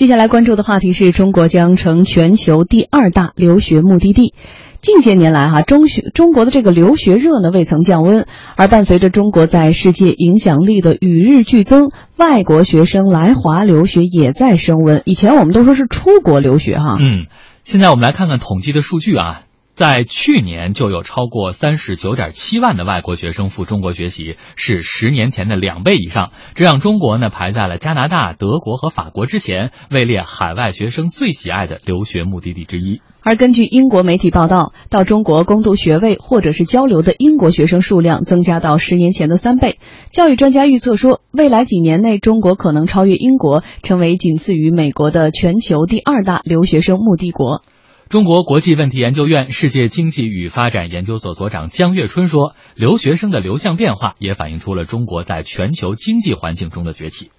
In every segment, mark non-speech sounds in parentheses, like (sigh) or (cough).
接下来关注的话题是中国将成全球第二大留学目的地。近些年来，哈中学中国的这个留学热呢未曾降温，而伴随着中国在世界影响力的与日俱增，外国学生来华留学也在升温。以前我们都说是出国留学，哈，嗯，现在我们来看看统计的数据啊。在去年就有超过三十九点七万的外国学生赴中国学习，是十年前的两倍以上。这让中国呢排在了加拿大、德国和法国之前，位列海外学生最喜爱的留学目的地之一。而根据英国媒体报道，到中国攻读学位或者是交流的英国学生数量增加到十年前的三倍。教育专家预测说，未来几年内，中国可能超越英国，成为仅次于美国的全球第二大留学生目的国。中国国际问题研究院世界经济与发展研究所所长江月春说：“留学生的流向变化也反映出了中国在全球经济环境中的崛起。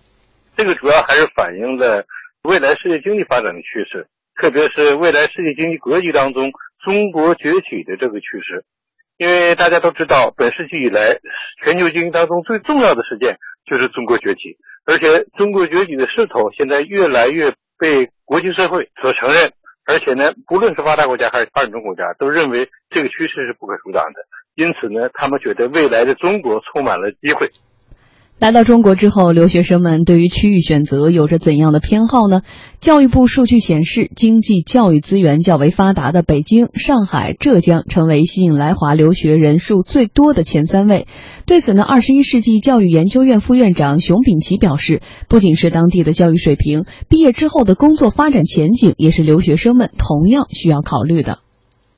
这个主要还是反映了未来世界经济发展的趋势，特别是未来世界经济格局当中中国崛起的这个趋势。因为大家都知道，本世纪以来全球经济当中最重要的事件就是中国崛起，而且中国崛起的势头现在越来越被国际社会所承认。”而且呢，不论是发达国家还是发展中国家，都认为这个趋势是不可阻挡的。因此呢，他们觉得未来的中国充满了机会。来到中国之后，留学生们对于区域选择有着怎样的偏好呢？教育部数据显示，经济教育资源较为发达的北京、上海、浙江成为吸引来华留学人数最多的前三位。对此呢，二十一世纪教育研究院副院长熊丙奇表示，不仅是当地的教育水平，毕业之后的工作发展前景也是留学生们同样需要考虑的。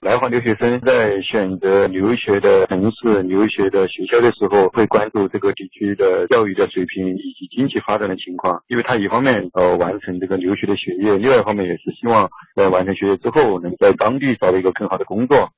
来华留学生在选择留学的城市、留学的学校的时候，会关注这个地区的教育的水平以及经济发展的情况，因为他一方面呃完成这个留学的学业，另外一方面也是希望在完成学业之后，能在当地找到一个更好的工作。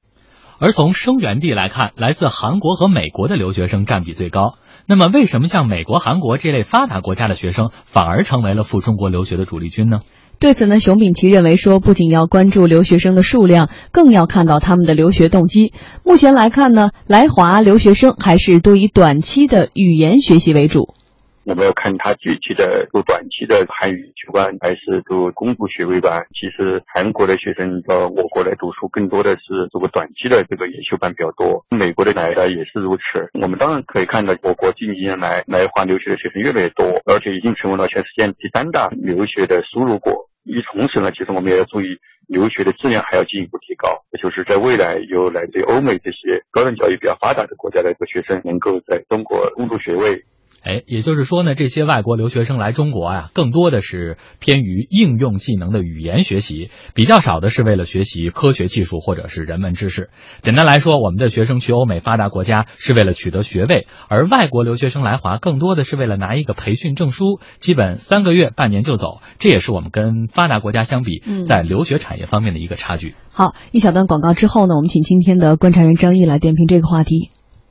而从生源地来看，来自韩国和美国的留学生占比最高。那么，为什么像美国、韩国这类发达国家的学生反而成为了赴中国留学的主力军呢？对此呢，熊丙奇认为说，不仅要关注留学生的数量，更要看到他们的留学动机。目前来看呢，来华留学生还是都以短期的语言学习为主。我们要看他具体的读短期的韩语学班，还是读攻读学位班。其实韩国的学生到我国来读书，更多的是这个短期的这个研修班比较多。美国的来的也是如此。我们当然可以看到，我国近几年来来华留学的学生越来越多，而且已经成为了全世界第三大留学的输入国。与同时呢，其实我们也要注意留学的质量还要进一步提高。也就是在未来有来自欧美这些高等教育比较发达的国家的一个学生，能够在中国攻读学位。哎，也就是说呢，这些外国留学生来中国啊，更多的是偏于应用技能的语言学习，比较少的是为了学习科学技术或者是人文知识。简单来说，我们的学生去欧美发达国家是为了取得学位，而外国留学生来华更多的是为了拿一个培训证书，基本三个月、半年就走。这也是我们跟发达国家相比，在留学产业方面的一个差距。好，一小段广告之后呢，我们请今天的观察员张毅来点评这个话题。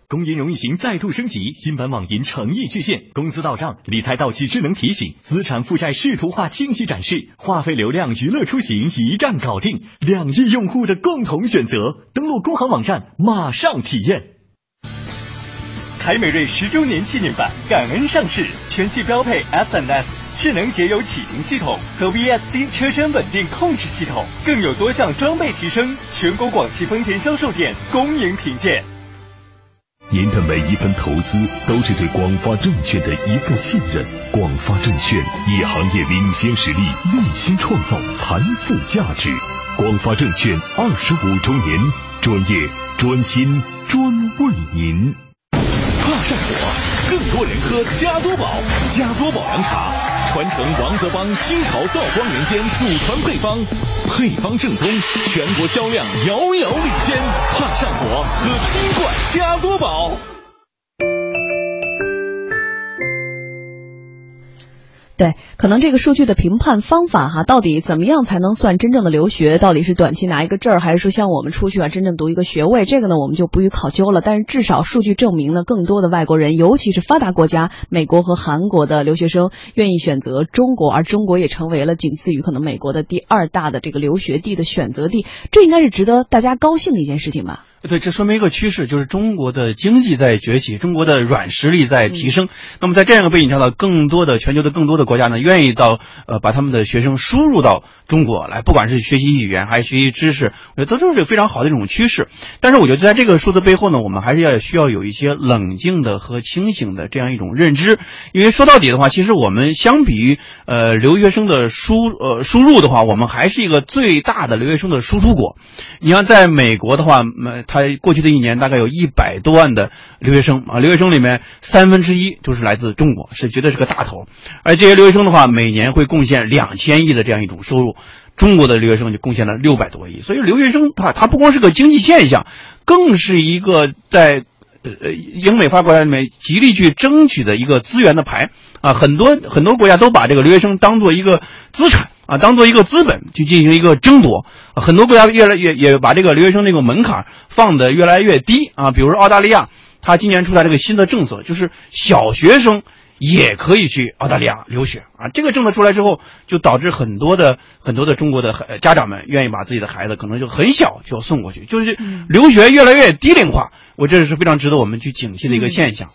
工银荣誉行再度升级，新版网银诚意巨献，工资到账，理财到期智能提醒，资产负债视图化清晰展示，话费流量娱乐出行一站搞定，两亿用户的共同选择。登录工行网站，马上体验。凯美瑞十周年纪念版感恩上市，全系标配 SNS 智能节油启停系统和 VSC 车身稳定控制系统，更有多项装备提升。全国广汽丰田销售店恭迎品鉴。您的每一分投资都是对广发证券的一份信任。广发证券以行业领先实力，用心创造财富价值。广发证券二十五周年，专业、专心、专为您。怕上火，更多人喝加多宝，加多宝凉茶。传承王泽邦清朝道光年间祖传配方，配方正宗，全国销量遥遥领先。怕上火，喝金罐加多宝。对，可能这个数据的评判方法哈，到底怎么样才能算真正的留学？到底是短期拿一个证儿，还是说像我们出去啊，真正读一个学位？这个呢，我们就不予考究了。但是至少数据证明呢，更多的外国人，尤其是发达国家，美国和韩国的留学生，愿意选择中国，而中国也成为了仅次于可能美国的第二大的这个留学地的选择地。这应该是值得大家高兴的一件事情吧？对，这说明一个趋势，就是中国的经济在崛起，中国的软实力在提升。那么在这样一个背景下呢，更多的全球的更多的国家呢，愿意到呃把他们的学生输入到中国来，不管是学习语言还是学习知识，我觉得都是非常好的一种趋势。但是我觉得在这个数字背后呢，我们还是要需要有一些冷静的和清醒的这样一种认知，因为说到底的话，其实我们相比于呃留学生的输呃输入的话，我们还是一个最大的留学生的输出国。你像在美国的话，呃他过去的一年大概有一百多万的留学生啊，留学生里面三分之一就是来自中国，是绝对是个大头。而这些留学生的话，每年会贡献两千亿的这样一种收入，中国的留学生就贡献了六百多亿。所以留学生他他不光是个经济现象，更是一个在呃英美发国家里面极力去争取的一个资源的牌啊。很多很多国家都把这个留学生当做一个资产。啊，当做一个资本去进行一个争夺，很多国家越来越也把这个留学生这个门槛放得越来越低啊。比如说澳大利亚，它今年出台这个新的政策，就是小学生也可以去澳大利亚留学啊。这个政策出来之后，就导致很多的很多的中国的家长们愿意把自己的孩子可能就很小就要送过去，就是留学越来越低龄化。我这是非常值得我们去警惕的一个现象。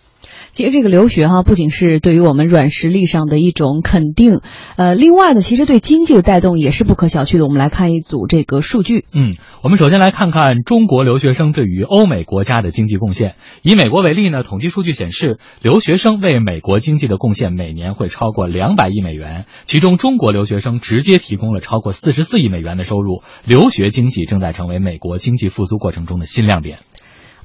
其实这个留学哈，不仅是对于我们软实力上的一种肯定，呃，另外呢，其实对经济的带动也是不可小觑的。我们来看一组这个数据。嗯，我们首先来看看中国留学生对于欧美国家的经济贡献。以美国为例呢，统计数据显示，留学生为美国经济的贡献每年会超过两百亿美元，其中中国留学生直接提供了超过四十四亿美元的收入。留学经济正在成为美国经济复苏过程中的新亮点。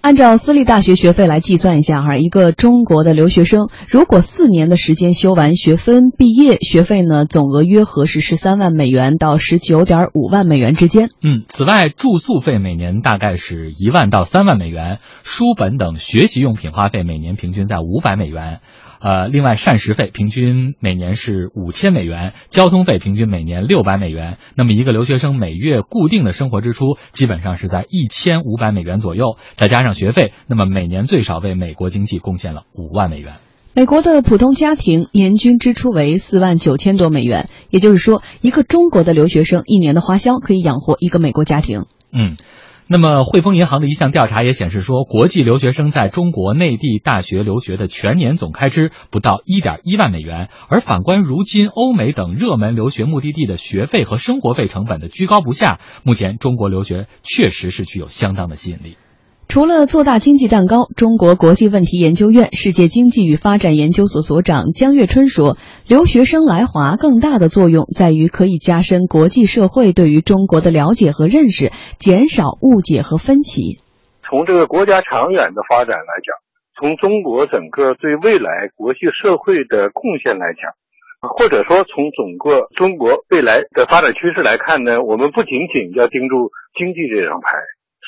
按照私立大学学费来计算一下哈，一个中国的留学生如果四年的时间修完学分毕业，学费呢总额约合是十三万美元到十九点五万美元之间。嗯，此外住宿费每年大概是一万到三万美元，书本等学习用品花费每年平均在五百美元。呃，另外膳食费平均每年是五千美元，交通费平均每年六百美元。那么一个留学生每月固定的生活支出基本上是在一千五百美元左右，再加上学费，那么每年最少为美国经济贡献了五万美元。美国的普通家庭年均支出为四万九千多美元，也就是说，一个中国的留学生一年的花销可以养活一个美国家庭。嗯。那么，汇丰银行的一项调查也显示说，国际留学生在中国内地大学留学的全年总开支不到一点一万美元。而反观如今欧美等热门留学目的地的学费和生活费成本的居高不下，目前中国留学确实是具有相当的吸引力。除了做大经济蛋糕，中国国际问题研究院世界经济与发展研究所所长江月春说，留学生来华更大的作用在于可以加深国际社会对于中国的了解和认识，减少误解和分歧。从这个国家长远的发展来讲，从中国整个对未来国际社会的贡献来讲，或者说从整个中国未来的发展趋势来看呢，我们不仅仅要盯住经济这张牌，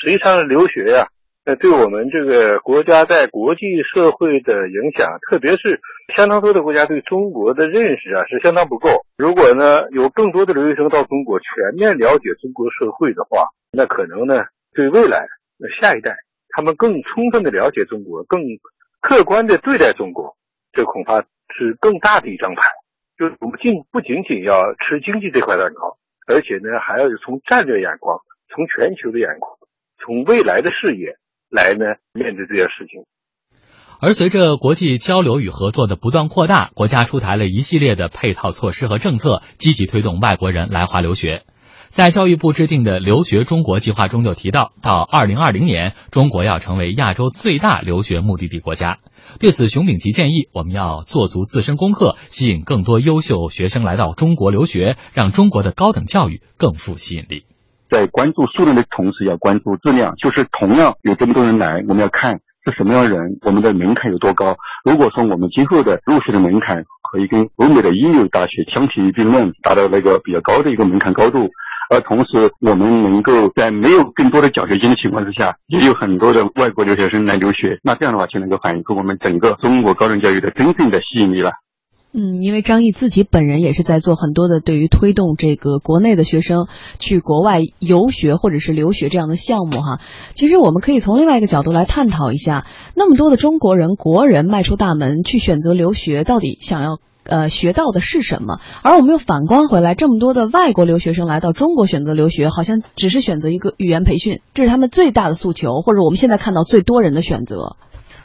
实际上留学呀。那对我们这个国家在国际社会的影响，特别是相当多的国家对中国的认识啊，是相当不够。如果呢有更多的留学生到中国，全面了解中国社会的话，那可能呢对未来那下一代他们更充分的了解中国，更客观的对待中国，这恐怕是更大的一张牌。就我们仅不仅仅要吃经济这块蛋糕，而且呢还要从战略眼光、从全球的眼光、从未来的视野。来呢，面对这件事情。而随着国际交流与合作的不断扩大，国家出台了一系列的配套措施和政策，积极推动外国人来华留学。在教育部制定的留学中国计划中就提到，到二零二零年，中国要成为亚洲最大留学目的地国家。对此，熊丙奇建议，我们要做足自身功课，吸引更多优秀学生来到中国留学，让中国的高等教育更富吸引力。在关注数量的同时，要关注质量。就是同样有这么多人来，我们要看是什么样的人，我们的门槛有多高。如果说我们今后的入学的门槛可以跟欧美的一流大学相提并论，达到那个比较高的一个门槛高度，而同时我们能够在没有更多的奖学金的情况之下，也有很多的外国留学生来留学，那这样的话就能够反映出我们整个中国高等教育的真正的吸引力了。嗯，因为张毅自己本人也是在做很多的对于推动这个国内的学生去国外游学或者是留学这样的项目哈。其实我们可以从另外一个角度来探讨一下，那么多的中国人国人迈出大门去选择留学，到底想要呃，学到的是什么？而我们又反观回来，这么多的外国留学生来到中国选择留学，好像只是选择一个语言培训，这是他们最大的诉求，或者我们现在看到最多人的选择。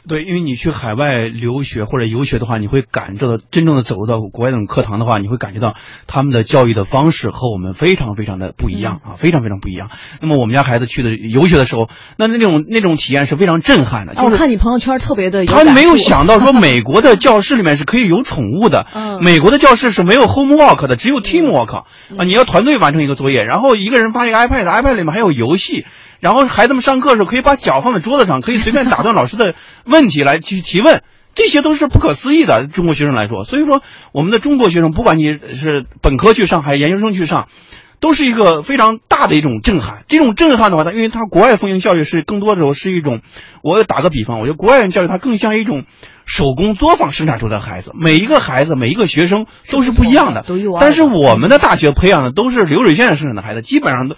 对，因为你去海外留学或者游学的话，你会感受到真正的走入到国外那种课堂的话，你会感觉到他们的教育的方式和我们非常非常的不一样啊，非常非常不一样。那么我们家孩子去的游学的时候，那那种那种体验是非常震撼的。我看你朋友圈特别的，他没有想到说 (laughs) 美国的教室里面是可以有宠物的，美国的教室是没有 homework 的，只有 teamwork 啊，你要团队完成一个作业，然后一个人发一个 iPad，iPad 里面还有游戏。然后孩子们上课的时候可以把脚放在桌子上，可以随便打断老师的 (laughs) 问题来去提问，这些都是不可思议的。中国学生来说，所以说我们的中国学生，不管你是本科去上还是研究生去上，都是一个非常大的一种震撼。这种震撼的话，它因为它国外风行教育是更多的时候是一种，我打个比方，我觉得国外人教育它更像一种手工作坊生产出的孩子，每一个孩子每一个学生都是不一样的。但是我们的大学培养的都是流水线生产的孩子，基本上都。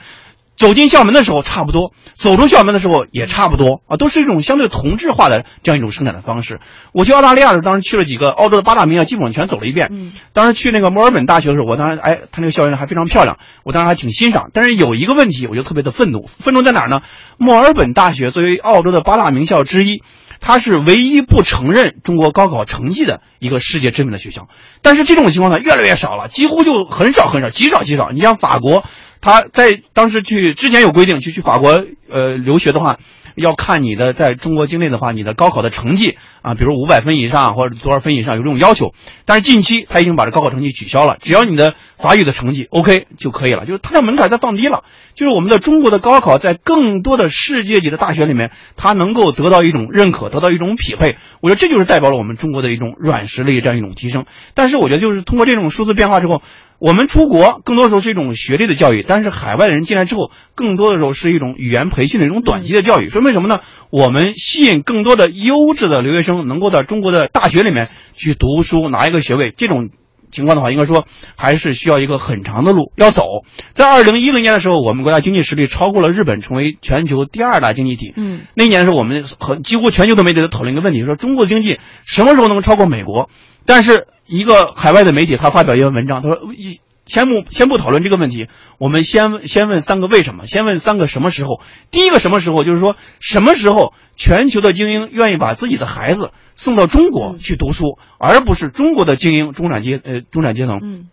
走进校门的时候差不多，走出校门的时候也差不多啊，都是一种相对同质化的这样一种生产的方式。我去澳大利亚的时候，当时去了几个澳洲的八大名校，基本上全走了一遍。嗯，当时去那个墨尔本大学的时候，我当时哎，他那个校园还非常漂亮，我当时还挺欣赏。但是有一个问题，我就特别的愤怒，愤怒在哪儿呢？墨尔本大学作为澳洲的八大名校之一，它是唯一不承认中国高考成绩的一个世界知名的学校。但是这种情况呢，越来越少了，几乎就很少很少，极少极少。你像法国。他在当时去之前有规定，去去法国呃留学的话，要看你的在中国境内的话，你的高考的成绩啊，比如五百分以上或者多少分以上有这种要求。但是近期他已经把这高考成绩取消了，只要你的法语的成绩 OK 就可以了，就是它的门槛在放低了。就是我们的中国的高考在更多的世界级的大学里面，它能够得到一种认可，得到一种匹配。我觉得这就是代表了我们中国的一种软实力这样一种提升。但是我觉得就是通过这种数字变化之后。我们出国更多时候是一种学历的教育，但是海外的人进来之后，更多的时候是一种语言培训的一种短期的教育。说明什么呢？我们吸引更多的优质的留学生能够在中国的大学里面去读书，拿一个学位。这种情况的话，应该说还是需要一个很长的路要走。在二零一零年的时候，我们国家经济实力超过了日本，成为全球第二大经济体。嗯，那年的时候，我们很几乎全球的媒体都讨论一个问题，说中国经济什么时候能超过美国？但是。一个海外的媒体，他发表一篇文章，他说：“一先不先不讨论这个问题，我们先先问三个为什么？先问三个什么时候？第一个什么时候？就是说什么时候全球的精英愿意把自己的孩子送到中国去读书，而不是中国的精英中产阶呃中产阶层。”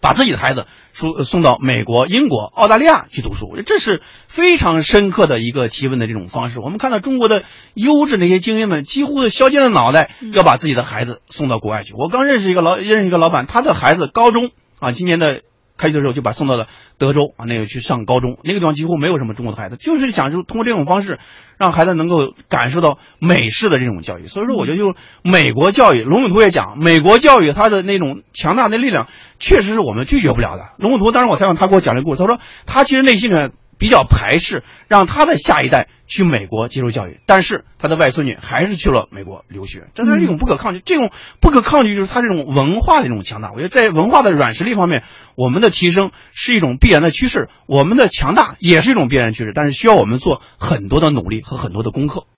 把自己的孩子送送到美国、英国、澳大利亚去读书，这是非常深刻的一个提问的这种方式。我们看到中国的优质那些精英们，几乎削尖了脑袋要把自己的孩子送到国外去。我刚认识一个老认识一个老板，他的孩子高中啊，今年的。开学的时候就把送到了德州啊，那个去上高中，那个地方几乎没有什么中国的孩子，就是想就通过这种方式，让孩子能够感受到美式的这种教育。所以说，我觉得就美国教育，龙永图也讲，美国教育它的那种强大的力量，确实是我们拒绝不了的。龙永图当时我采访他，给我讲这个故事，他说他其实内心里面。比较排斥让他的下一代去美国接受教育，但是他的外孙女还是去了美国留学，这是一种不可抗拒。这种不可抗拒就是他这种文化的一种强大。我觉得在文化的软实力方面，我们的提升是一种必然的趋势，我们的强大也是一种必然趋势，但是需要我们做很多的努力和很多的功课。